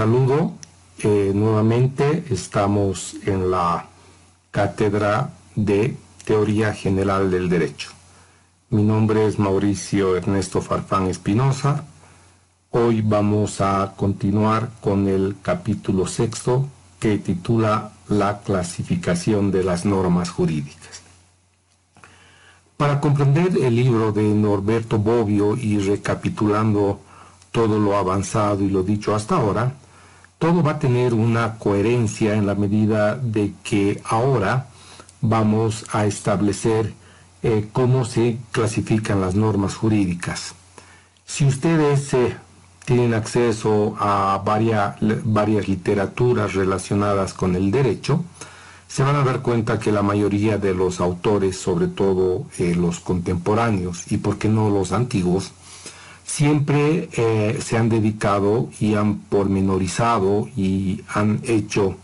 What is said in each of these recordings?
Saludo. Eh, nuevamente estamos en la cátedra de Teoría General del Derecho. Mi nombre es Mauricio Ernesto Farfán Espinosa. Hoy vamos a continuar con el capítulo sexto que titula La clasificación de las normas jurídicas. Para comprender el libro de Norberto Bobbio y recapitulando todo lo avanzado y lo dicho hasta ahora, todo va a tener una coherencia en la medida de que ahora vamos a establecer eh, cómo se clasifican las normas jurídicas. Si ustedes eh, tienen acceso a varias, literaturas relacionadas con el derecho, se van a dar cuenta que la mayoría de los autores, sobre todo eh, los contemporáneos y por qué no los antiguos, siempre eh, se han dedicado y han pormenorizado y han hecho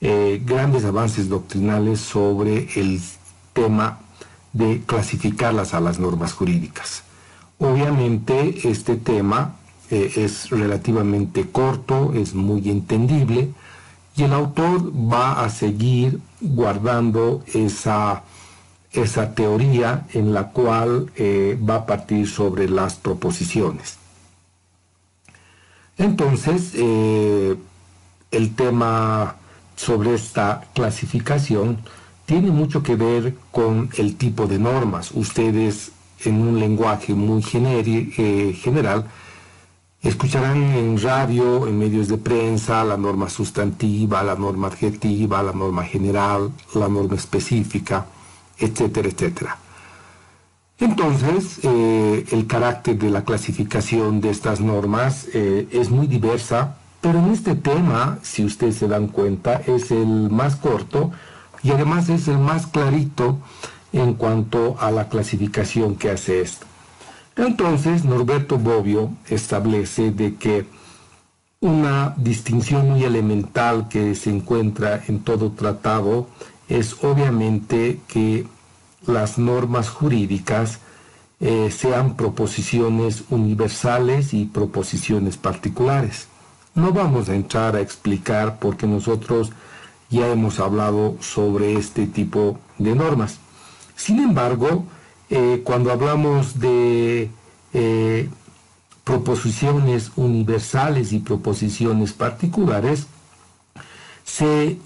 eh, grandes avances doctrinales sobre el tema de clasificarlas a las normas jurídicas. Obviamente este tema eh, es relativamente corto, es muy entendible y el autor va a seguir guardando esa esa teoría en la cual eh, va a partir sobre las proposiciones. Entonces, eh, el tema sobre esta clasificación tiene mucho que ver con el tipo de normas. Ustedes, en un lenguaje muy eh, general, escucharán en radio, en medios de prensa, la norma sustantiva, la norma adjetiva, la norma general, la norma específica etcétera, etcétera. Entonces, eh, el carácter de la clasificación de estas normas eh, es muy diversa, pero en este tema, si ustedes se dan cuenta, es el más corto y además es el más clarito en cuanto a la clasificación que hace esto. Entonces, Norberto Bobbio establece de que una distinción muy elemental que se encuentra en todo tratado es obviamente que las normas jurídicas eh, sean proposiciones universales y proposiciones particulares. No vamos a entrar a explicar porque nosotros ya hemos hablado sobre este tipo de normas. Sin embargo, eh, cuando hablamos de eh, proposiciones universales y proposiciones particulares, se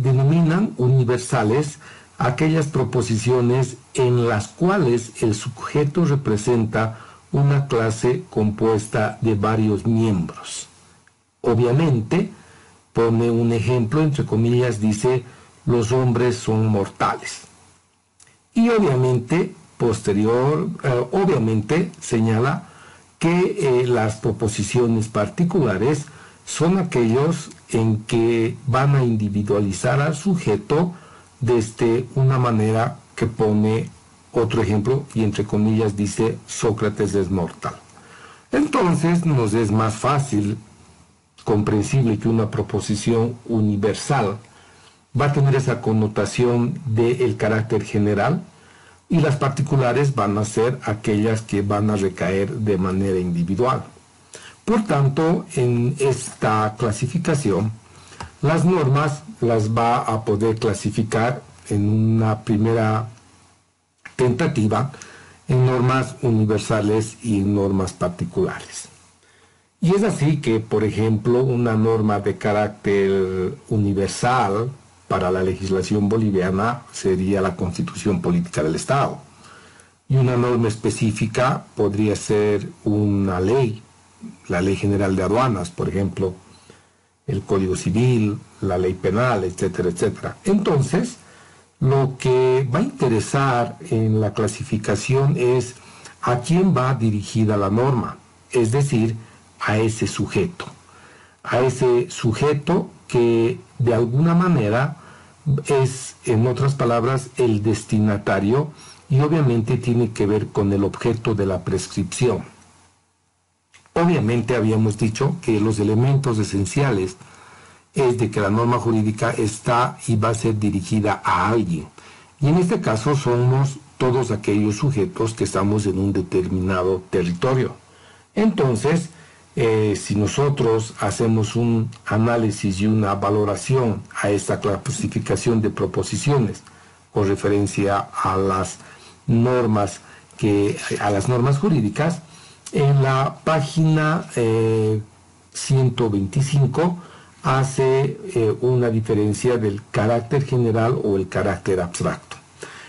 denominan universales aquellas proposiciones en las cuales el sujeto representa una clase compuesta de varios miembros. Obviamente, pone un ejemplo, entre comillas, dice, los hombres son mortales. Y obviamente, posterior, eh, obviamente señala que eh, las proposiciones particulares son aquellos en que van a individualizar al sujeto desde una manera que pone otro ejemplo y entre comillas dice Sócrates es mortal. Entonces nos es más fácil, comprensible que una proposición universal va a tener esa connotación del carácter general y las particulares van a ser aquellas que van a recaer de manera individual. Por tanto, en esta clasificación, las normas las va a poder clasificar en una primera tentativa en normas universales y normas particulares. Y es así que, por ejemplo, una norma de carácter universal para la legislación boliviana sería la constitución política del Estado. Y una norma específica podría ser una ley, la ley general de aduanas, por ejemplo, el Código Civil, la ley penal, etcétera, etcétera. Entonces, lo que va a interesar en la clasificación es a quién va dirigida la norma, es decir, a ese sujeto, a ese sujeto que de alguna manera es, en otras palabras, el destinatario y obviamente tiene que ver con el objeto de la prescripción. Obviamente habíamos dicho que los elementos esenciales es de que la norma jurídica está y va a ser dirigida a alguien. Y en este caso somos todos aquellos sujetos que estamos en un determinado territorio. Entonces, eh, si nosotros hacemos un análisis y una valoración a esta clasificación de proposiciones con referencia a las normas que a las normas jurídicas, en la página 125 eh, hace eh, una diferencia del carácter general o el carácter abstracto.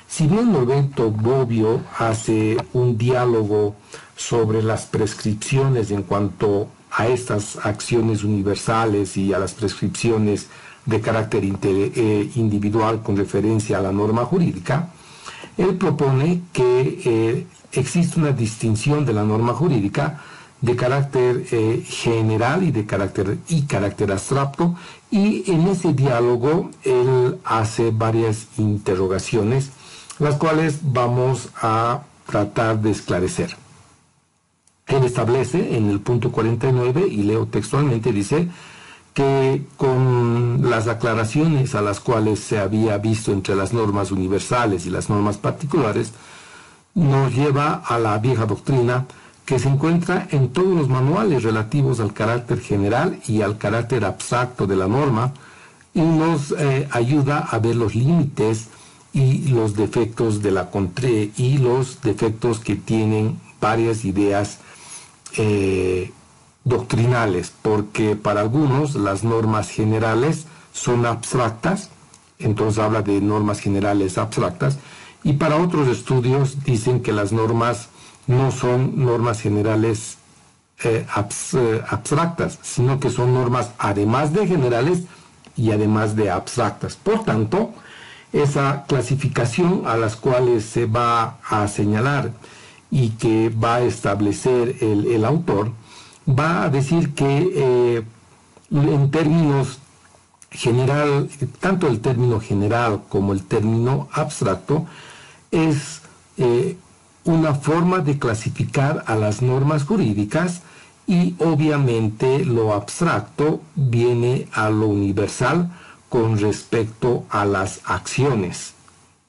Si bien Norberto Bobbio hace un diálogo sobre las prescripciones en cuanto a estas acciones universales y a las prescripciones de carácter eh, individual con referencia a la norma jurídica, él propone que existe una distinción de la norma jurídica de carácter eh, general y de carácter y carácter abstracto y en ese diálogo él hace varias interrogaciones las cuales vamos a tratar de esclarecer. Él establece en el punto 49 y leo textualmente dice que con las aclaraciones a las cuales se había visto entre las normas universales y las normas particulares nos lleva a la vieja doctrina que se encuentra en todos los manuales relativos al carácter general y al carácter abstracto de la norma y nos eh, ayuda a ver los límites y los defectos de la contré y los defectos que tienen varias ideas eh, doctrinales, porque para algunos las normas generales son abstractas, entonces habla de normas generales abstractas, y para otros estudios dicen que las normas no son normas generales eh, eh, abstractas, sino que son normas además de generales y además de abstractas. Por tanto, esa clasificación a las cuales se va a señalar y que va a establecer el, autor, va a decir que eh, en términos general, tanto el término general como el término abstracto, es eh, una forma de clasificar a las normas jurídicas y obviamente lo abstracto viene a lo universal con respecto a las acciones.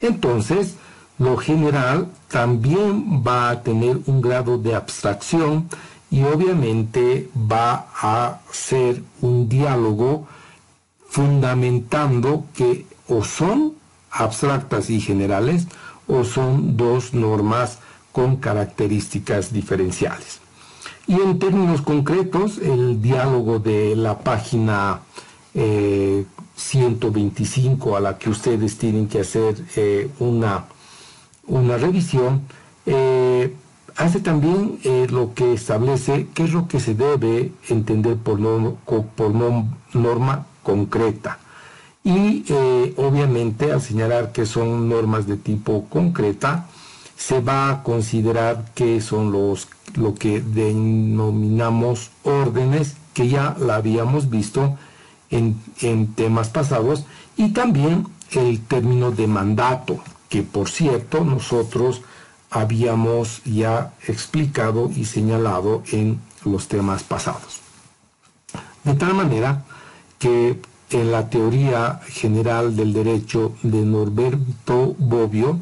Entonces, lo general también va a tener un grado de abstracción y obviamente va a ser un diálogo fundamentando que o son abstractas y generales o son dos normas con características diferenciales. Y en términos concretos, el diálogo de la página eh, 125 a la que ustedes tienen que hacer eh, una, una revisión, eh, hace también eh, lo que establece qué es lo que se debe entender por, por norma concreta. Y obviamente al señalar que son normas de tipo concreta, se va a considerar que son los lo que denominamos órdenes que ya la habíamos visto en, temas pasados y también el término de mandato, que por cierto nosotros habíamos ya explicado y señalado en los temas pasados. De tal manera que en la teoría general del derecho de Norberto Bobbio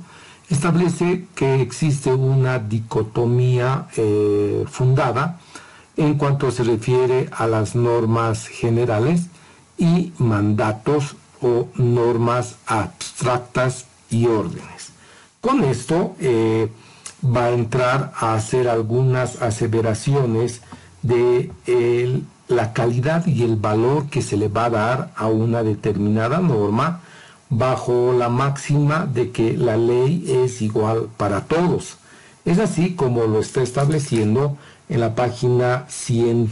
establece que existe una dicotomía eh, fundada en cuanto se refiere a las normas generales y mandatos o normas abstractas y órdenes. Con esto eh, va a entrar a hacer algunas aseveraciones de la calidad y el valor que se le va a dar a una determinada norma bajo la máxima de que la ley es igual para todos. Es así como lo está estableciendo en la página 100.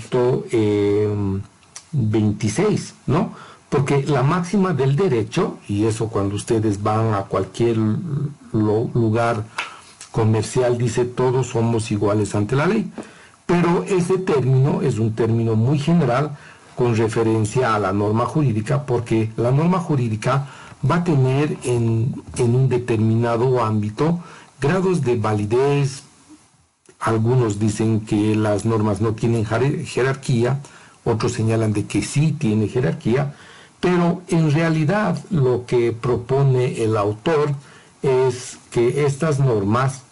26, ¿no? Porque la máxima del derecho, y eso cuando ustedes van a cualquier lugar comercial dice todos somos iguales ante la ley, pero ese término es un término muy general con referencia a la norma jurídica, porque la norma jurídica va a tener en, en un determinado ámbito grados de validez, algunos dicen que las normas no tienen jerarquía, otros señalan de que sí tiene jerarquía, pero en realidad lo que propone el autor es que estas normas,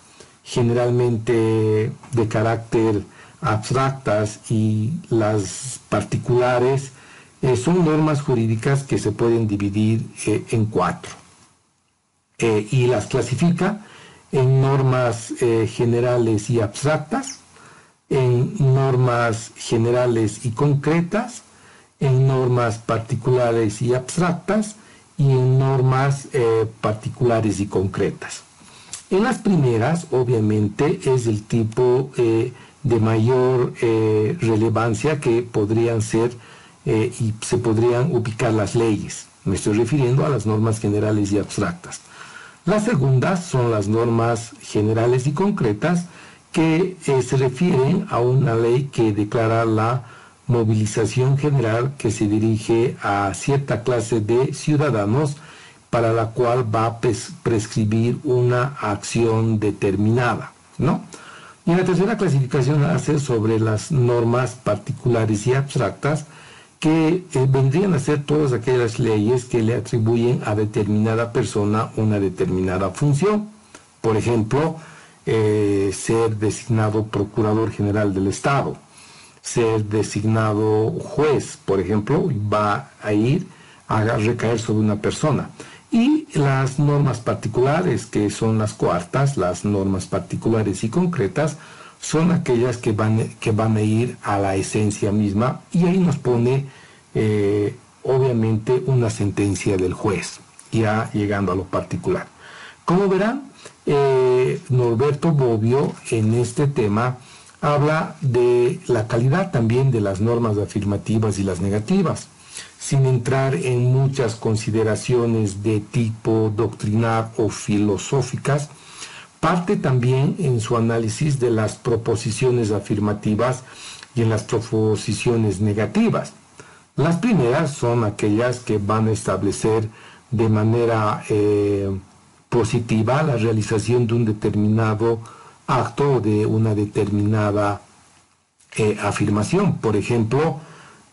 generalmente de carácter abstractas y las particulares eh, son normas jurídicas que se pueden dividir eh, en cuatro eh, y las clasifica en normas generales y abstractas, en normas generales y concretas, en normas particulares y abstractas y en normas particulares y concretas. En las primeras, obviamente, es el tipo de mayor relevancia que podrían ser eh, y se podrían ubicar las leyes. Me estoy refiriendo a las normas generales y abstractas. Las segundas son las normas generales y concretas que eh, se refieren a una ley que declara la movilización general que se dirige a cierta clase de ciudadanos para la cual va a prescribir una acción determinada, ¿no? Y la tercera clasificación hace sobre las normas particulares y abstractas que eh, vendrían a ser todas aquellas leyes que le atribuyen a determinada persona una determinada función. Por ejemplo, eh, ser designado procurador general del Estado, ser designado juez, por ejemplo, va a ir a recaer sobre una persona. Y las normas particulares, que son las cuartas, las normas particulares y concretas, son aquellas que van, que van a ir a la esencia misma y ahí nos pone eh, obviamente una sentencia del juez, ya llegando a lo particular. Como verán, eh, Norberto Bobbio en este tema habla de la calidad también de las normas afirmativas y las negativas, sin entrar en muchas consideraciones de tipo doctrinal o filosóficas, parte también en su análisis de las proposiciones afirmativas y en las proposiciones negativas. Las primeras son aquellas que van a establecer de manera eh, positiva la realización de un determinado acto o de una determinada eh, afirmación. Por ejemplo,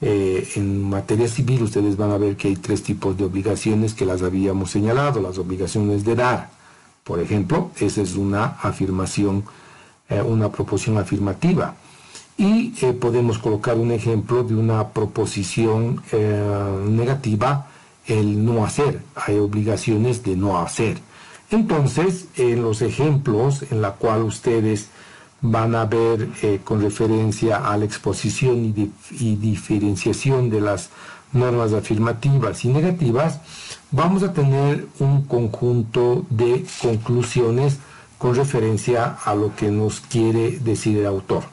eh, en materia civil ustedes van a ver que hay tres tipos de obligaciones que las habíamos señalado. Las obligaciones de dar, por ejemplo, esa es una afirmación, eh, una proposición afirmativa. Y eh, podemos colocar un ejemplo de una proposición negativa, el no hacer. Hay obligaciones de no hacer. Entonces, en los ejemplos en la cual ustedes van a ver con referencia a la exposición y, y diferenciación de las normas afirmativas y negativas, vamos a tener un conjunto de conclusiones con referencia a lo que nos quiere decir el autor.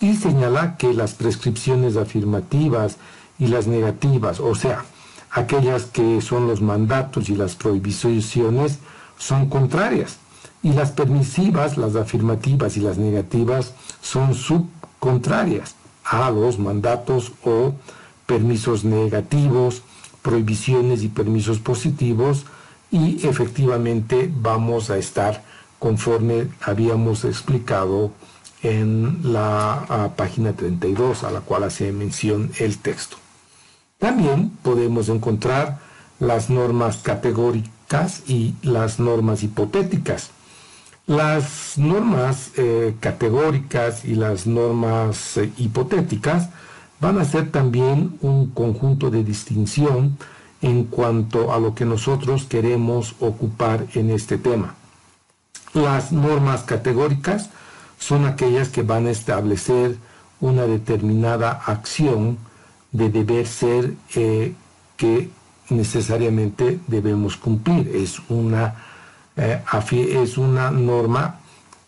Y señala que las prescripciones afirmativas y las negativas, o sea, aquellas que son los mandatos y las prohibiciones, son contrarias. Y las permisivas, las afirmativas y las negativas, son subcontrarias a los mandatos o permisos negativos, prohibiciones y permisos positivos y efectivamente vamos a estar conforme habíamos explicado en la página 32 a la cual hace mención el texto. También podemos encontrar las normas categóricas y las normas hipotéticas. Las normas eh, categóricas y las normas eh, hipotéticas van a ser también un conjunto de distinción en cuanto a lo que nosotros queremos ocupar en este tema. Las normas categóricas son aquellas que van a establecer una determinada acción de deber ser eh, que necesariamente debemos cumplir. Es una, eh, es una norma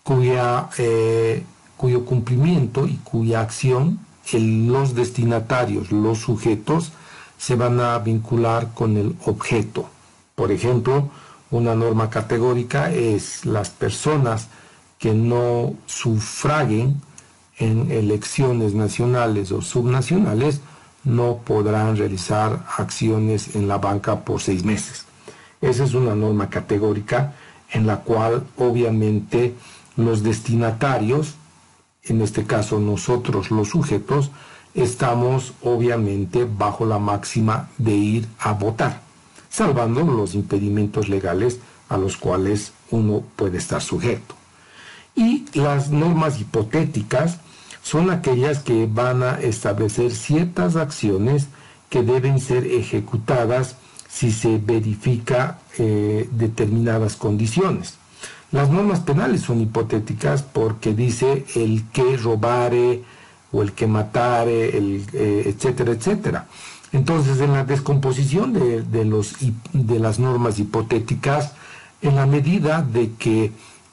cuya, eh, cuyo cumplimiento y cuya acción los destinatarios, los sujetos, se van a vincular con el objeto. Por ejemplo, una norma categórica es las personas que no sufraguen en elecciones nacionales o subnacionales no podrán realizar acciones en la banca por seis meses. Esa es una norma categórica en la cual obviamente los destinatarios en este caso nosotros los sujetos, estamos obviamente bajo la máxima de ir a votar, salvando los impedimentos legales a los cuales uno puede estar sujeto. Y las normas hipotéticas son aquellas que van a establecer ciertas acciones que deben ser ejecutadas si se verifica eh, determinadas condiciones. Las normas penales son hipotéticas porque dice el que robare o el que matare, eh, etcétera, etcétera. Entonces, en la descomposición de, los, de las normas hipotéticas, en la medida de que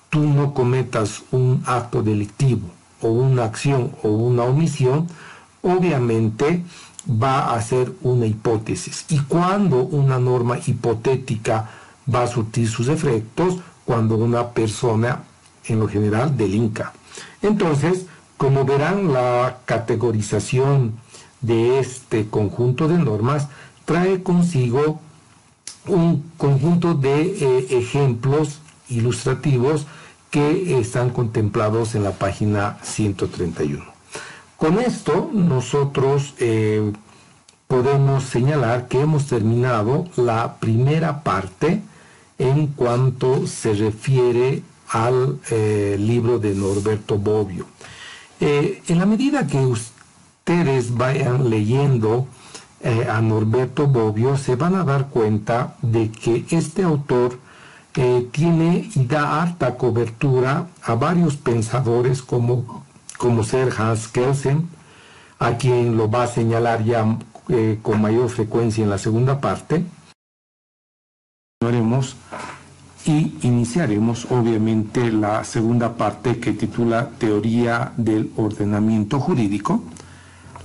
tú no cometas un acto delictivo o una acción o una omisión, obviamente va a ser una hipótesis. Y cuando una norma hipotética va a surtir sus efectos, cuando una persona en lo general delinca. Entonces, como verán, la categorización de este conjunto de normas trae consigo un conjunto de eh, ejemplos ilustrativos que están contemplados en la página 131. Con esto nosotros eh, podemos señalar que hemos terminado la primera parte en cuanto se refiere al eh, libro de Norberto Bobbio. en la medida que ustedes vayan leyendo eh, a Norberto Bobbio, se van a dar cuenta de que este autor eh, tiene y da harta cobertura a varios pensadores como, como ser Hans Kelsen, a quien lo va a señalar ya eh, con mayor frecuencia en la segunda parte. Y iniciaremos obviamente la segunda parte que titula Teoría del Ordenamiento Jurídico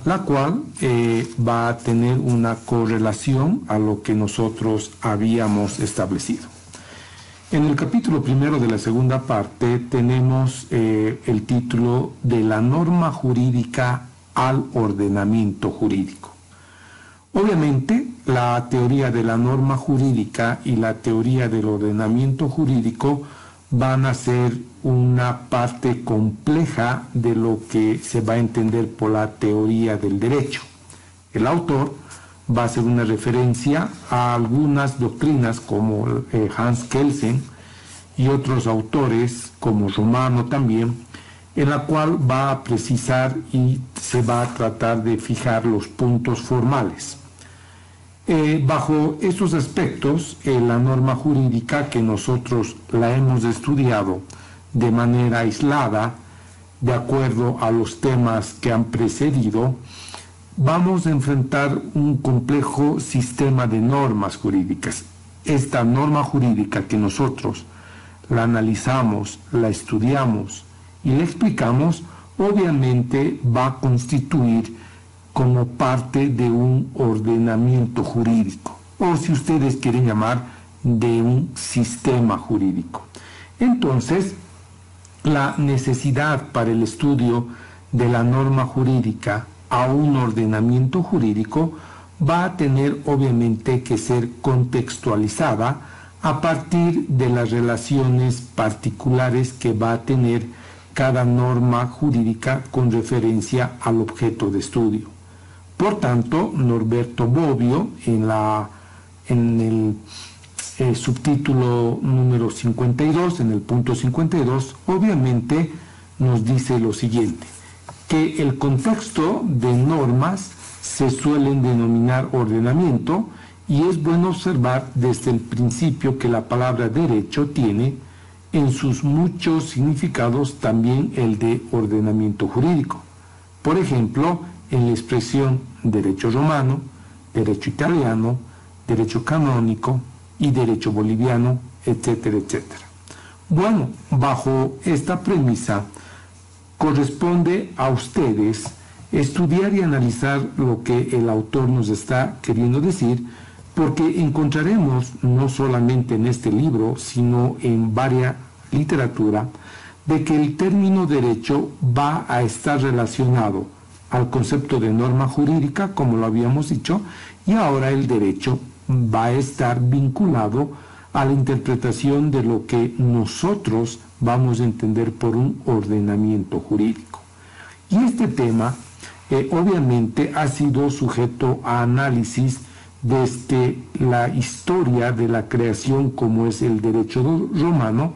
la cual eh, va a tener una correlación a lo que nosotros habíamos establecido. En el capítulo primero de la segunda parte tenemos eh, el título de la norma jurídica al ordenamiento jurídico. Obviamente, la teoría de la norma jurídica y la teoría del ordenamiento jurídico van a ser una parte compleja de lo que se va a entender por la teoría del derecho. El autor va a hacer una referencia a algunas doctrinas como eh, Hans Kelsen y otros autores como Romano también, en la cual va a precisar y se va a tratar de fijar los puntos formales. Eh, bajo estos aspectos, eh, la norma jurídica que nosotros la hemos estudiado de manera aislada, de acuerdo a los temas que han precedido, vamos a enfrentar un complejo sistema de normas jurídicas. Esta norma jurídica que nosotros la analizamos, la estudiamos y la explicamos, obviamente va a constituir como parte de un ordenamiento jurídico, o si ustedes quieren llamar, de un sistema jurídico. Entonces, la necesidad para el estudio de la norma jurídica a un ordenamiento jurídico va a tener obviamente que ser contextualizada a partir de las relaciones particulares que va a tener cada norma jurídica con referencia al objeto de estudio. Por tanto, Norberto Bobbio, en, la, en el eh, subtítulo número 52, en el punto 52, obviamente nos dice lo siguiente, que el contexto de normas se suelen denominar ordenamiento y es bueno observar desde el principio que la palabra derecho tiene en sus muchos significados también el de ordenamiento jurídico. Por ejemplo, en la expresión derecho romano, derecho italiano, derecho canónico y derecho boliviano, etcétera, etcétera. Bueno, bajo esta premisa, corresponde a ustedes estudiar y analizar lo que el autor nos está queriendo decir, porque encontraremos no solamente en este libro, sino en varias literatura, de que el término derecho va a estar relacionado al concepto de norma jurídica, como lo habíamos dicho, y ahora el derecho va a estar vinculado a la interpretación de lo que nosotros vamos a entender por un ordenamiento jurídico. Y este tema eh, obviamente ha sido sujeto a análisis desde la historia de la creación como es el derecho romano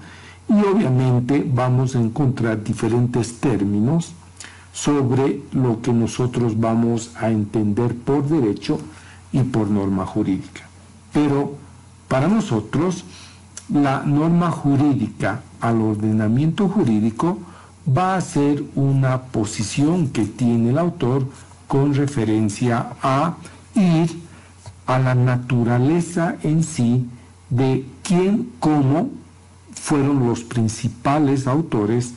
y obviamente vamos a encontrar diferentes términos sobre lo que nosotros vamos a entender por derecho y por norma jurídica. Pero para nosotros, la norma jurídica al ordenamiento jurídico va a ser una posición que tiene el autor con referencia a ir a la naturaleza en sí de quién, cómo fueron los principales autores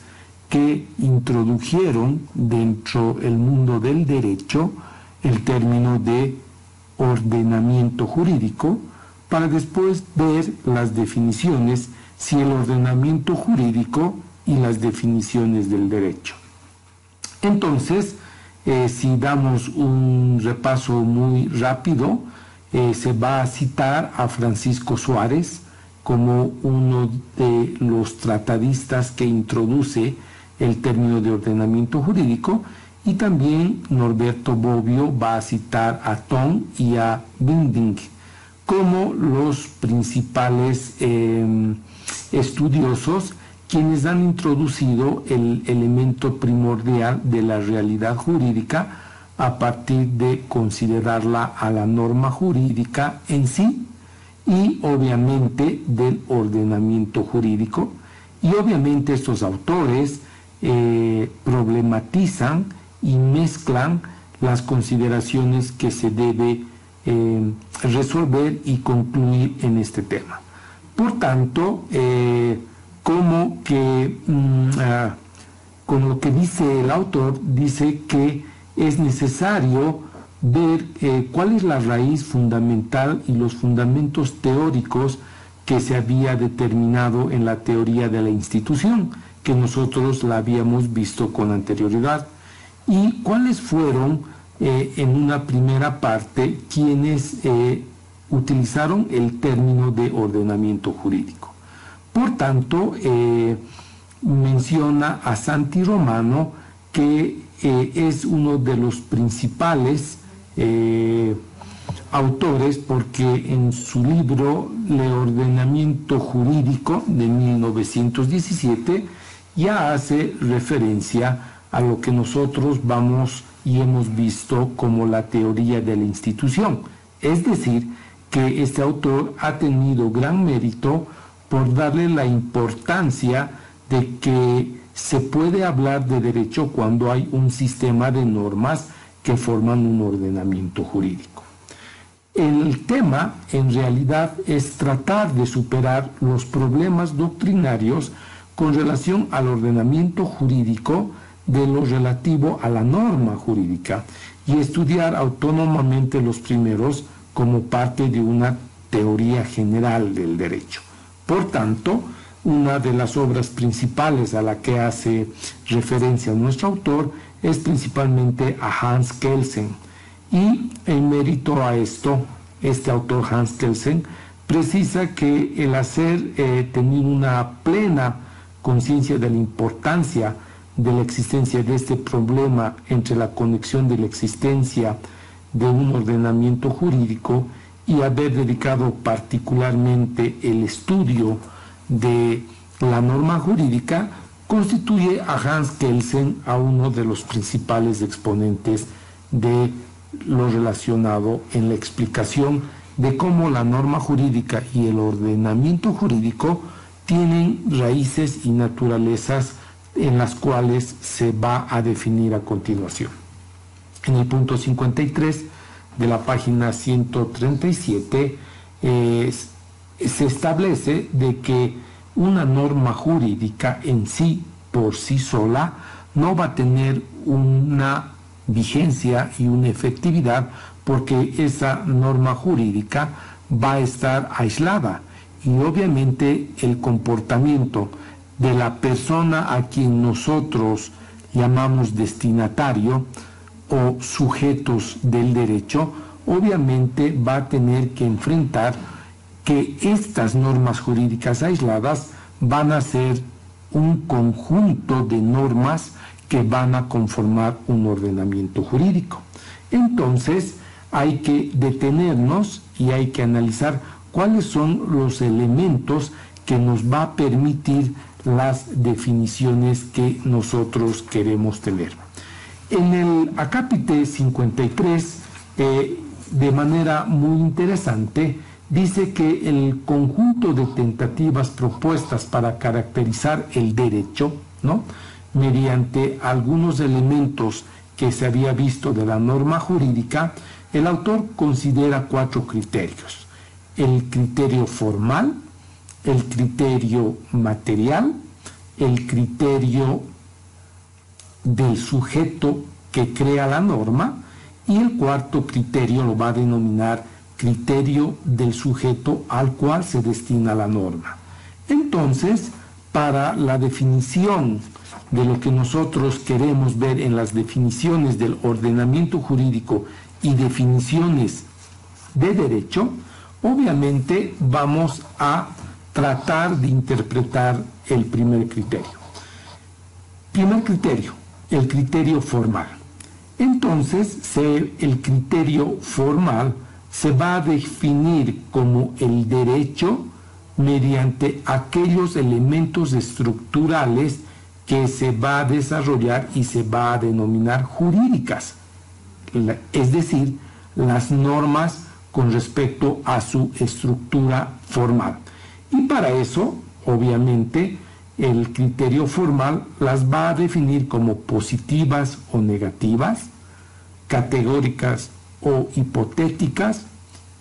que introdujeron dentro del mundo del derecho el término de ordenamiento jurídico para después ver las definiciones si el ordenamiento jurídico y las definiciones del derecho. Entonces, eh, si damos un repaso muy rápido, eh, se va a citar a Francisco Suárez como uno de los tratadistas que introduce el término de ordenamiento jurídico y también Norberto Bobbio va a citar a Tom y a Binding como los principales em, estudiosos quienes han introducido el elemento primordial de la realidad jurídica a partir de considerarla a la norma jurídica en sí y obviamente del ordenamiento jurídico. Y obviamente estos autores eh, problematizan y mezclan las consideraciones que se debe eh, resolver y concluir en este tema. Por tanto, eh, como que mm, ah, con lo que dice el autor, dice que es necesario ver cuál es la raíz fundamental y los fundamentos teóricos que se había determinado en la teoría de la institución que nosotros la habíamos visto con anterioridad y cuáles fueron eh, en una primera parte quienes eh, utilizaron el término de ordenamiento jurídico. Por tanto, eh, menciona a Santi Romano que es uno de los principales autores porque en su libro Le ordenamiento jurídico de 1917 ya hace referencia a lo que nosotros vamos y hemos visto como la teoría de la institución. Es decir, que este autor ha tenido gran mérito por darle la importancia de que se puede hablar de derecho cuando hay un sistema de normas que forman un ordenamiento jurídico. El tema en realidad es tratar de superar los problemas doctrinarios con relación al ordenamiento jurídico de lo relativo a la norma jurídica y estudiar autónomamente los primeros como parte de una teoría general del derecho. Por tanto, una de las obras principales a la que hace referencia nuestro autor es principalmente a Hans Kelsen. Y en mérito a esto, este autor Hans Kelsen precisa que el hacer eh, tener una plena conciencia de la importancia de la existencia de este problema entre la conexión de la existencia de un ordenamiento jurídico y haber dedicado particularmente el estudio de la norma jurídica, constituye a Hans Kelsen a uno de los principales exponentes de lo relacionado en la explicación de cómo la norma jurídica y el ordenamiento jurídico tienen raíces y naturalezas en las cuales se va a definir a continuación. En el punto 53 de la página 137 se establece de que una norma jurídica en sí, por sí sola, no va a tener una vigencia y una efectividad porque esa norma jurídica va a estar aislada y obviamente el comportamiento de la persona a quien nosotros llamamos destinatario o sujetos del derecho, obviamente va a tener que enfrentar que estas normas jurídicas aisladas van a ser un conjunto de normas que van a conformar un ordenamiento jurídico. Entonces hay que detenernos y hay que analizar cuáles son los elementos que nos va a permitir las definiciones que nosotros queremos tener. En el acápite 53, eh, de manera muy interesante, dice que el conjunto de tentativas propuestas para caracterizar el derecho, ¿no? mediante algunos elementos que se había visto de la norma jurídica, el autor considera cuatro criterios. El criterio formal, el criterio material, el criterio del sujeto que crea la norma y el cuarto criterio lo va a denominar criterio del sujeto al cual se destina la norma. Entonces, para la definición de lo que nosotros queremos ver en las definiciones del ordenamiento jurídico y definiciones de derecho, obviamente vamos a tratar de interpretar el primer criterio. Primer criterio, el criterio formal. Entonces, el criterio formal se va a definir como el derecho mediante aquellos elementos estructurales que se va a desarrollar y se va a denominar jurídicas, es decir, las normas con respecto a su estructura formal. Y para eso, obviamente, el criterio formal las va a definir como positivas o negativas, categóricas o hipotéticas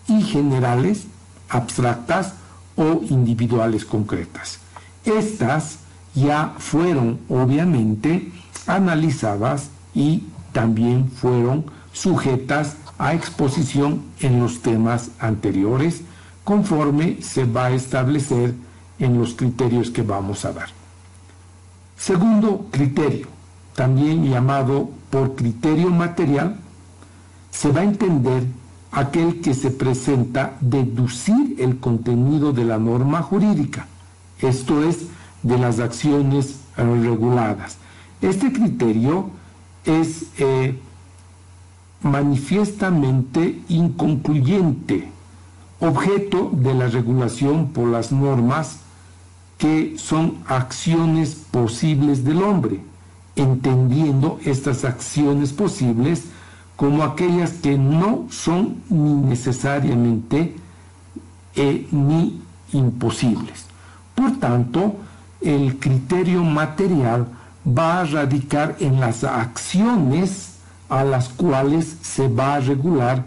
y generales, abstractas o individuales concretas. Estas ya fueron obviamente analizadas y también fueron sujetas a exposición en los temas anteriores conforme se va a establecer en los criterios que vamos a dar. Segundo criterio, también llamado por criterio material, se va a entender aquel que se presenta deducir el contenido de la norma jurídica, esto es, de las acciones reguladas. Este criterio es eh, manifiestamente inconcluyente, objeto de la regulación por las normas que son acciones posibles del hombre, entendiendo estas acciones posibles como aquellas que no son ni necesariamente eh, ni imposibles. Por tanto, el criterio material va a radicar en las acciones a las cuales se va a regular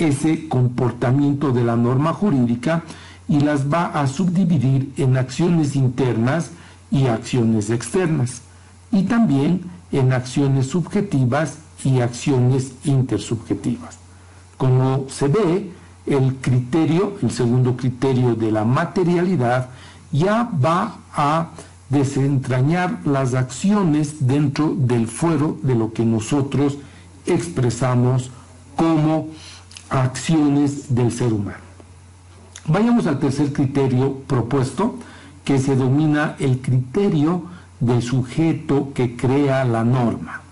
ese comportamiento de la norma jurídica y las va a subdividir en acciones internas y acciones externas, y también en acciones subjetivas y acciones intersubjetivas. Como se ve, el criterio, el segundo criterio de la materialidad, ya va a desentrañar las acciones dentro del fuero de lo que nosotros expresamos como acciones del ser humano. Vayamos al tercer criterio propuesto, que se domina el criterio del sujeto que crea la norma.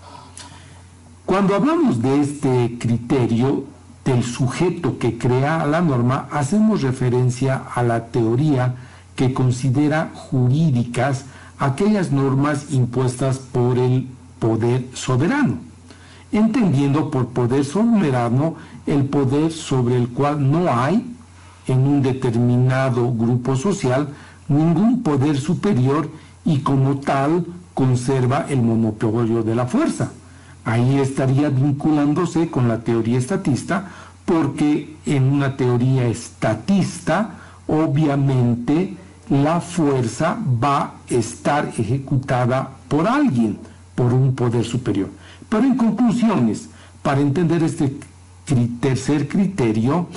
Cuando hablamos de este criterio del sujeto que crea la norma, hacemos referencia a la teoría que considera jurídicas aquellas normas impuestas por el poder soberano, entendiendo por poder soberano el poder sobre el cual no hay en un determinado grupo social ningún poder superior y como tal conserva el monopolio de la fuerza. Ahí estaría vinculándose con la teoría estatista porque en una teoría estatista obviamente la fuerza va a estar ejecutada por alguien, por un poder superior. Pero en conclusiones, para entender este tercer criterio,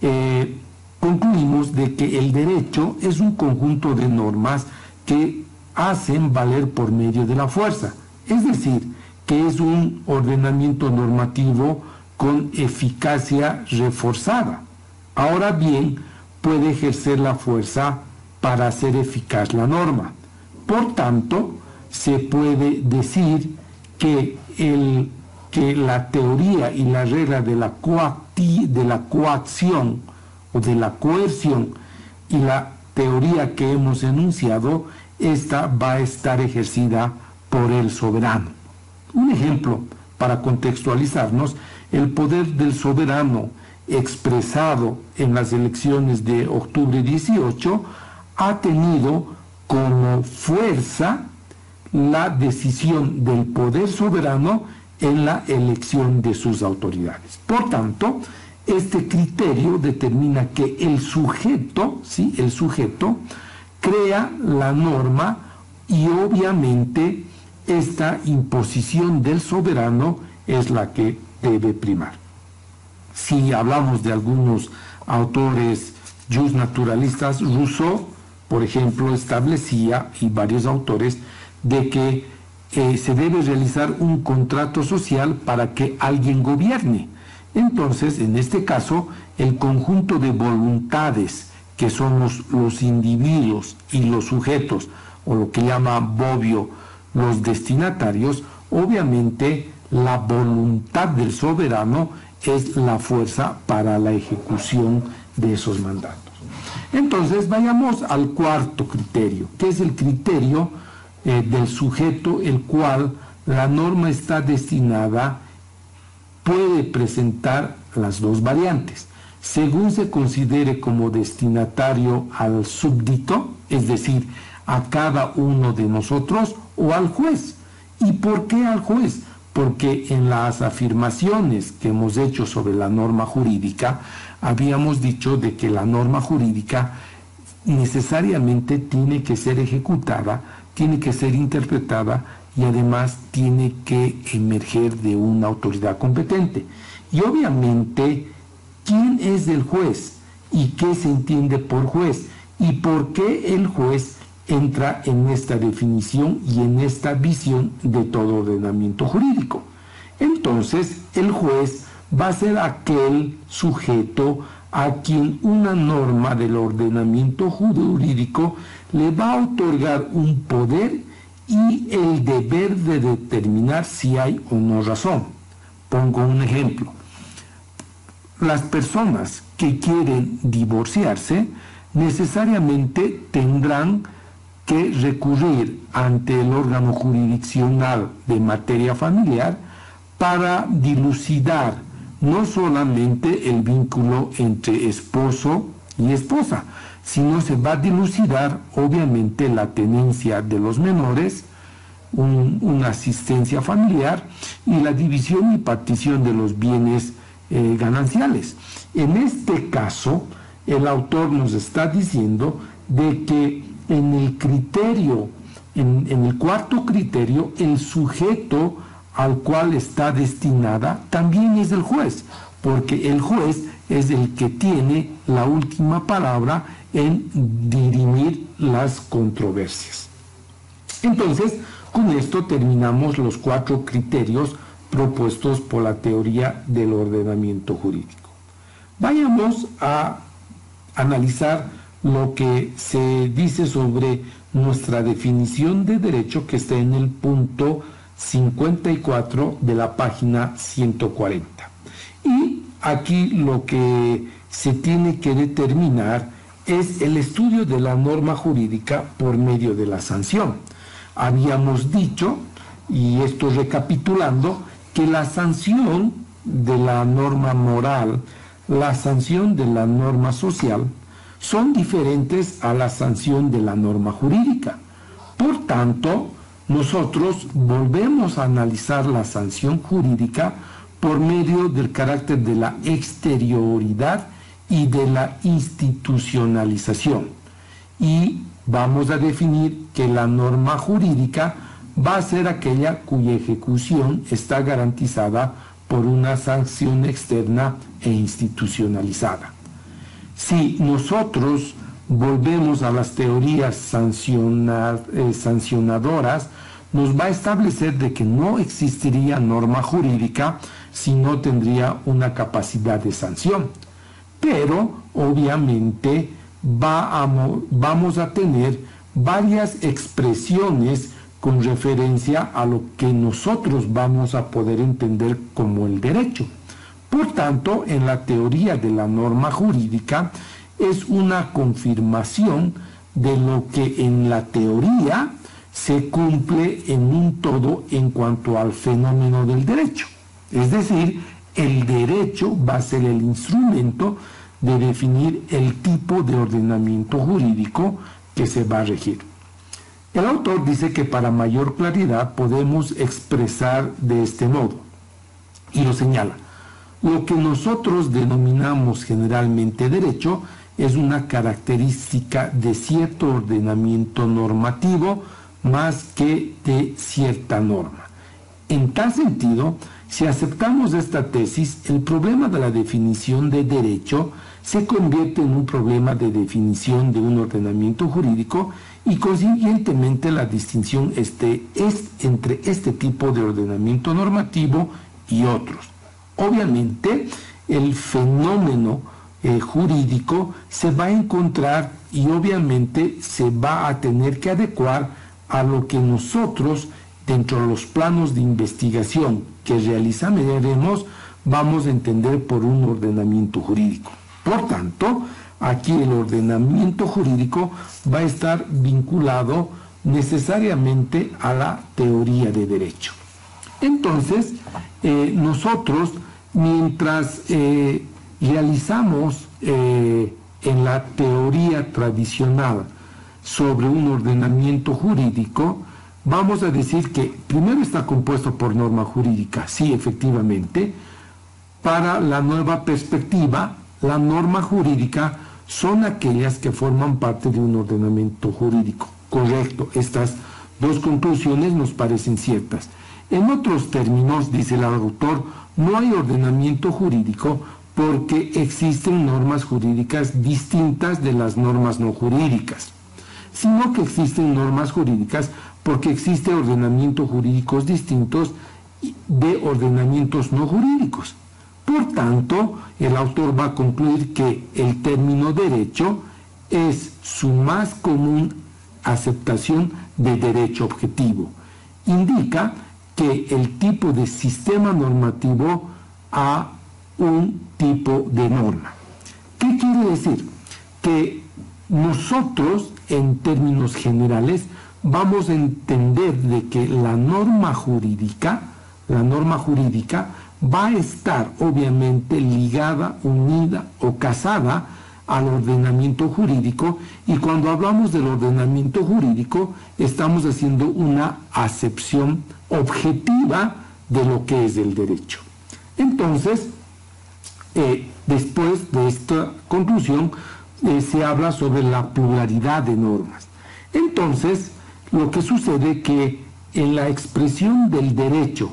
eh, concluimos de que el derecho es un conjunto de normas que hacen valer por medio de la fuerza, es decir, que es un ordenamiento normativo con eficacia reforzada. Ahora bien, puede ejercer la fuerza para hacer eficaz la norma. Por tanto, se puede decir que, el, que la teoría y la regla de la, de la coacción o de la coerción y la teoría que hemos enunciado, esta va a estar ejercida por el soberano. Un ejemplo para contextualizarnos, el poder del soberano expresado en las elecciones de octubre 18 ha tenido como fuerza la decisión del poder soberano en la elección de sus autoridades. Por tanto, este criterio determina que el sujeto, ¿sí? el sujeto, crea la norma y obviamente esta imposición del soberano es la que debe primar. Si hablamos de algunos autores just naturalistas, Rousseau, por ejemplo, establecía, y varios autores, de que eh, se debe realizar un contrato social para que alguien gobierne. Entonces, en este caso, el conjunto de voluntades que somos los individuos y los sujetos, o lo que llama Bobbio los destinatarios, obviamente la voluntad del soberano es la fuerza para la ejecución de esos mandatos. Entonces vayamos al cuarto criterio, que es el criterio eh, del sujeto, el cual la norma está destinada, puede presentar las dos variantes. Según se considere como destinatario al súbdito, es decir, a cada uno de nosotros o al juez. ¿Y por qué al juez? Porque en las afirmaciones que hemos hecho sobre la norma jurídica, habíamos dicho de que la norma jurídica necesariamente tiene que ser ejecutada, tiene que ser interpretada y además tiene que emerger de una autoridad competente. Y obviamente, ¿quién es el juez? ¿Y qué se entiende por juez? ¿Y por qué el juez entra en esta definición y en esta visión de todo ordenamiento jurídico. Entonces, el juez va a ser aquel sujeto a quien una norma del ordenamiento jurídico le va a otorgar un poder y el deber de determinar si hay o no razón. Pongo un ejemplo. Las personas que quieren divorciarse necesariamente tendrán que recurrir ante el órgano jurisdiccional de materia familiar para dilucidar no solamente el vínculo entre esposo y esposa, sino se va a dilucidar obviamente la tenencia de los menores, una asistencia familiar y la división y partición de los bienes eh, gananciales. En este caso, el autor nos está diciendo de que en el criterio, en, el cuarto criterio, el sujeto al cual está destinada también es el juez, porque el juez es el que tiene la última palabra en dirimir las controversias. Entonces, con esto terminamos los cuatro criterios propuestos por la teoría del ordenamiento jurídico. Vayamos a analizar lo que se dice sobre nuestra definición de derecho que está en el punto 54 de la página 140. Y aquí lo que se tiene que determinar es el estudio de la norma jurídica por medio de la sanción. Habíamos dicho, y esto recapitulando, que la sanción de la norma moral, la sanción de la norma social, son diferentes a la sanción de la norma jurídica. Por tanto, nosotros volvemos a analizar la sanción jurídica por medio del carácter de la exterioridad y de la institucionalización. Y vamos a definir que la norma jurídica va a ser aquella cuya ejecución está garantizada por una sanción externa e institucionalizada. Si nosotros volvemos a las teorías eh, sancionadoras, nos va a establecer de que no existiría norma jurídica si no tendría una capacidad de sanción. Pero obviamente vamos a tener varias expresiones con referencia a lo que nosotros vamos a poder entender como el derecho. Por tanto, en la teoría de la norma jurídica es una confirmación de lo que en la teoría se cumple en un todo en cuanto al fenómeno del derecho. Es decir, el derecho va a ser el instrumento de definir el tipo de ordenamiento jurídico que se va a regir. El autor dice que para mayor claridad podemos expresar de este modo, y lo señala. Lo que nosotros denominamos generalmente derecho es una característica de cierto ordenamiento normativo más que de cierta norma. En tal sentido, si aceptamos esta tesis, el problema de la definición de derecho se convierte en un problema de definición de un ordenamiento jurídico y consiguientemente la distinción este, es entre este tipo de ordenamiento normativo y otros. Obviamente, el fenómeno eh, jurídico se va a encontrar y obviamente se va a tener que adecuar a lo que nosotros dentro de los planos de investigación que realizaremos vamos a entender por un ordenamiento jurídico. Por tanto, aquí el ordenamiento jurídico va a estar vinculado necesariamente a la teoría de derecho. Entonces, eh, nosotros, mientras eh, realizamos eh, en la teoría tradicional sobre un ordenamiento jurídico, vamos a decir que primero está compuesto por norma jurídica, sí, efectivamente. Para la nueva perspectiva, la norma jurídica son aquellas que forman parte de un ordenamiento jurídico. Correcto, estas dos conclusiones nos parecen ciertas. En otros términos, dice el autor, no hay ordenamiento jurídico porque existen normas jurídicas distintas de las normas no jurídicas, sino que existen normas jurídicas porque existen ordenamientos jurídicos distintos de ordenamientos no jurídicos. Por tanto, el autor va a concluir que el término derecho es su más común aceptación de derecho objetivo. Indica que el tipo de sistema normativo a un tipo de norma. ¿Qué quiere decir? Que nosotros, en términos generales, vamos a entender de que la norma jurídica, la norma jurídica va a estar obviamente ligada, unida o casada al ordenamiento jurídico y cuando hablamos del ordenamiento jurídico estamos haciendo una acepción objetiva de lo que es el derecho. Entonces, eh, después de esta conclusión, eh, se habla sobre la pluralidad de normas. Entonces, lo que sucede que en la expresión del derecho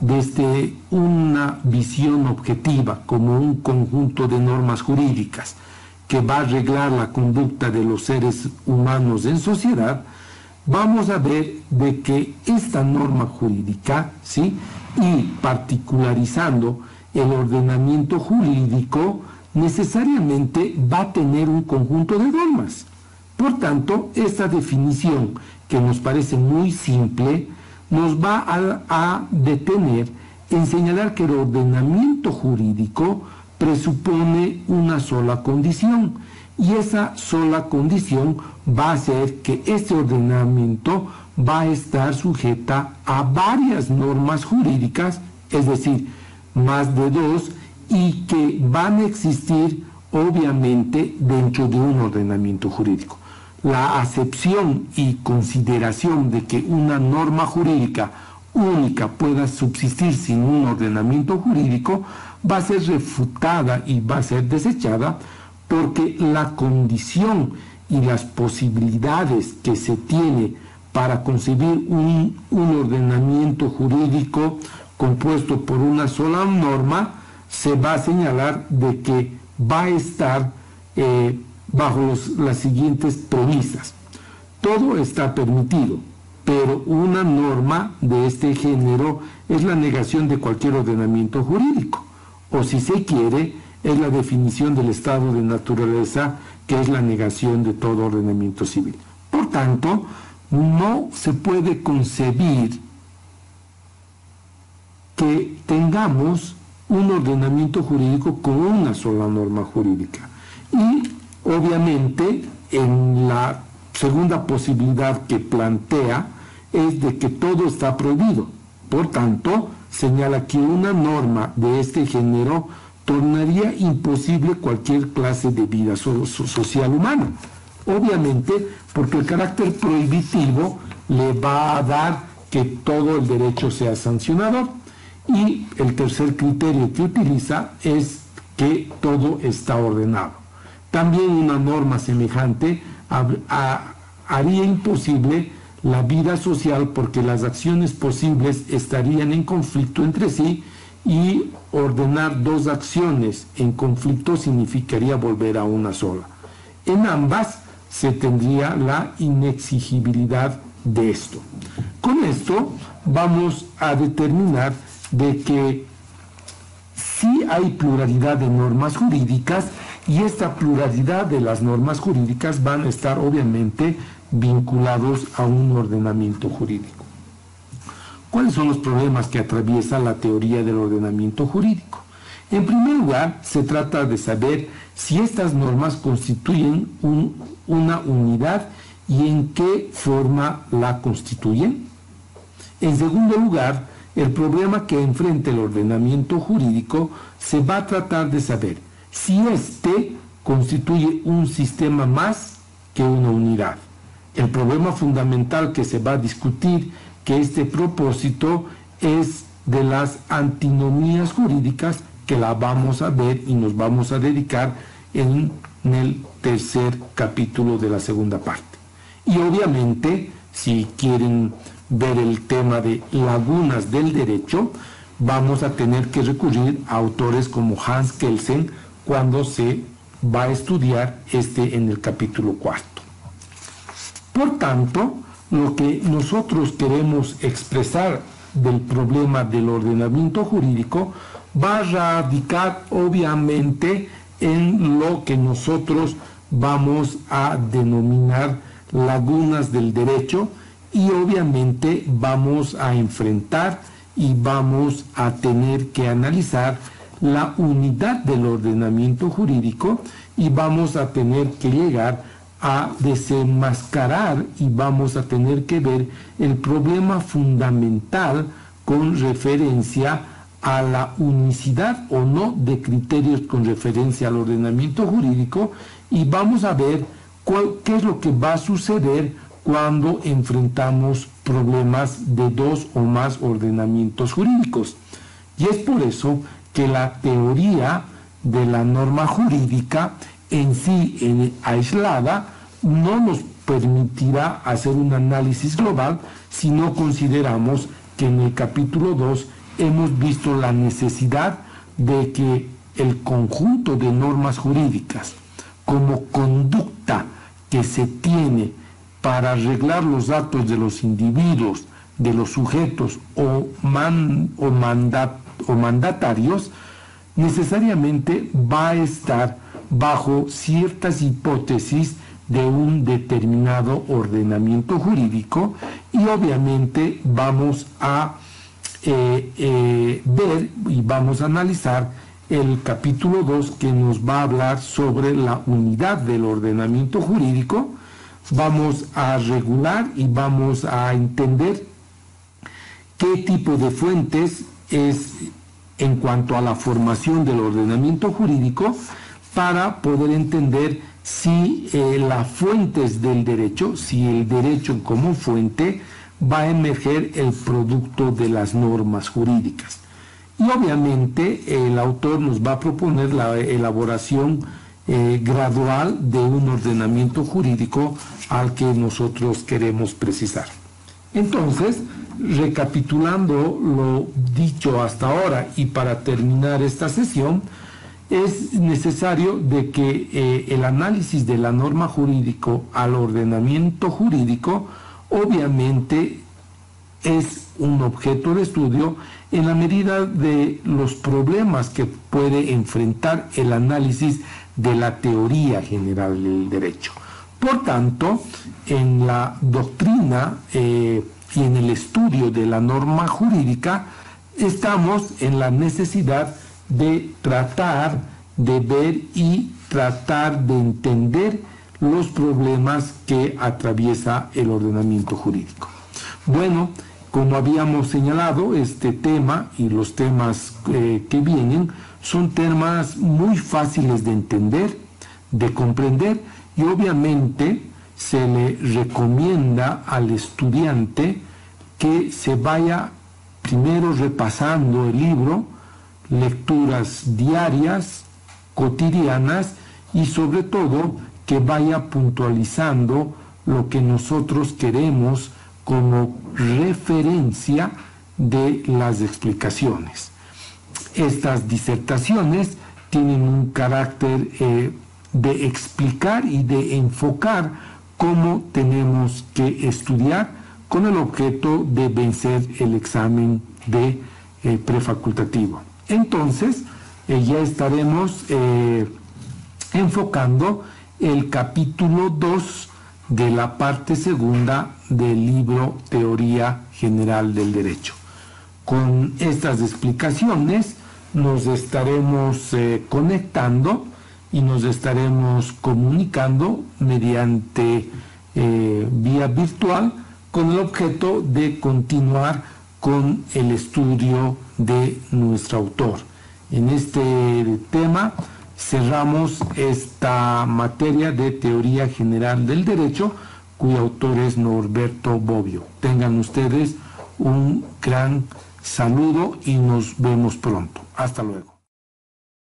desde una visión objetiva como un conjunto de normas jurídicas que va a arreglar la conducta de los seres humanos en sociedad, vamos a ver de que esta norma jurídica, ¿sí? y particularizando el ordenamiento jurídico, necesariamente va a tener un conjunto de normas. Por tanto, esta definición que nos parece muy simple, nos va a, detener en señalar que el ordenamiento jurídico presupone una sola condición y esa sola condición va a ser que este ordenamiento va a estar sujeta a varias normas jurídicas, es decir, más de dos, y que van a existir obviamente dentro de un ordenamiento jurídico la acepción y consideración de que una norma jurídica única pueda subsistir sin un ordenamiento jurídico va a ser refutada y va a ser desechada porque la condición y las posibilidades que se tiene para concebir un, ordenamiento jurídico compuesto por una sola norma, se va a señalar de que va a estar eh, bajo las siguientes premisas. Todo está permitido, pero una norma de este género es la negación de cualquier ordenamiento jurídico, o si se quiere, es la definición del estado de naturaleza, que es la negación de todo ordenamiento civil. Por tanto, no se puede concebir que tengamos un ordenamiento jurídico con una sola norma jurídica. Y Obviamente, en la segunda posibilidad que plantea es de que todo está prohibido. Por tanto, señala que una norma de este género tornaría imposible cualquier clase de vida social humana. Obviamente, porque el carácter prohibitivo le va a dar que todo el derecho sea sancionador. Y el tercer criterio que utiliza es que todo está ordenado. También una norma semejante haría imposible la vida social porque las acciones posibles estarían en conflicto entre sí y ordenar dos acciones en conflicto significaría volver a una sola. En ambas se tendría la inexigibilidad de esto. Con esto vamos a determinar de que sí hay pluralidad de normas jurídicas y esta pluralidad de las normas jurídicas van a estar obviamente vinculados a un ordenamiento jurídico. ¿Cuáles son los problemas que atraviesa la teoría del ordenamiento jurídico? En primer lugar, se trata de saber si estas normas constituyen una unidad y en qué forma la constituyen. En segundo lugar, el problema que enfrenta el ordenamiento jurídico se va a tratar de saber si éste constituye un sistema más que una unidad. El problema fundamental que se va a discutir que este propósito es de las antinomías jurídicas que la vamos a ver y nos vamos a dedicar en, el tercer capítulo de la segunda parte. Y obviamente, si quieren ver el tema de lagunas del derecho, vamos a tener que recurrir a autores como Hans Kelsen cuando se va a estudiar este en el capítulo cuarto. Por tanto, lo que nosotros queremos expresar del problema del ordenamiento jurídico va a radicar obviamente en lo que nosotros vamos a denominar lagunas del derecho y obviamente vamos a enfrentar y vamos a tener que analizar la unidad del ordenamiento jurídico y vamos a tener que llegar a desenmascarar y vamos a tener que ver el problema fundamental con referencia a la unicidad o no de criterios con referencia al ordenamiento jurídico y vamos a ver qué es lo que va a suceder cuando enfrentamos problemas de dos o más ordenamientos jurídicos. Y es por eso que la teoría de la norma jurídica en sí aislada no nos permitirá hacer un análisis global si no consideramos que en el capítulo 2 hemos visto la necesidad de que el conjunto de normas jurídicas como conducta que se tiene para arreglar los datos de los individuos, de los sujetos o, o, o mandatarios, necesariamente va a estar bajo ciertas hipótesis de un determinado ordenamiento jurídico y obviamente vamos a eh, eh, ver y vamos a analizar el capítulo 2 que nos va a hablar sobre la unidad del ordenamiento jurídico. Vamos a regular y vamos a entender qué tipo de fuentes es en cuanto a la formación del ordenamiento jurídico para poder entender si eh, las fuentes del derecho, si el derecho como fuente, va a emerger el producto de las normas jurídicas. Y obviamente el autor nos va a proponer la elaboración eh, gradual de un ordenamiento jurídico al que nosotros queremos precisar. Entonces, recapitulando lo dicho hasta ahora y para terminar esta sesión, es necesario de que eh, el análisis de la norma jurídico al ordenamiento jurídico obviamente es un objeto de estudio en la medida de los problemas que puede enfrentar el análisis de la teoría general del derecho. Por tanto, en la doctrina eh, y en el estudio de la norma jurídica, estamos en la necesidad de tratar, de ver y tratar de entender los problemas que atraviesa el ordenamiento jurídico. Bueno, Como habíamos señalado, este tema y los temas eh, que vienen son temas muy fáciles de entender, de comprender y obviamente se le recomienda al estudiante que se vaya primero repasando el libro, lecturas diarias, cotidianas y sobre todo que vaya puntualizando lo que nosotros queremos como referencia de las explicaciones. Estas disertaciones tienen un carácter eh, de explicar y de enfocar cómo tenemos que estudiar con el objeto de vencer el examen de eh, prefacultativo. Entonces, eh, ya estaremos enfocando el capítulo 2 de la parte segunda del libro Teoría General del Derecho. Con estas explicaciones nos estaremos eh, conectando y nos estaremos comunicando mediante eh, vía virtual con el objeto de continuar con el estudio de nuestro autor. En este tema cerramos esta materia de teoría general del derecho, cuyo autor es Norberto Bobbio. Tengan ustedes un gran saludo y nos vemos pronto. Hasta luego.